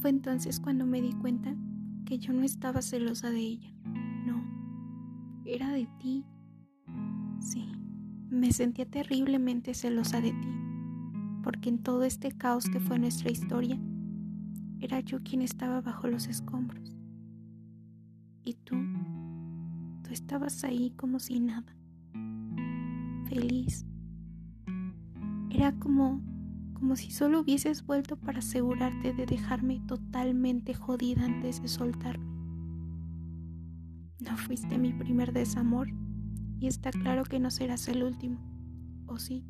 Fue entonces cuando me di cuenta que yo no estaba celosa de ella. No, era de ti. Sí, me sentía terriblemente celosa de ti, porque en todo este caos que fue nuestra historia, era yo quien estaba bajo los escombros. Y tú, tú estabas ahí como si nada, feliz. Era como como si solo hubieses vuelto para asegurarte de dejarme totalmente jodida antes de soltarme. No fuiste mi primer desamor y está claro que no serás el último, ¿o sí?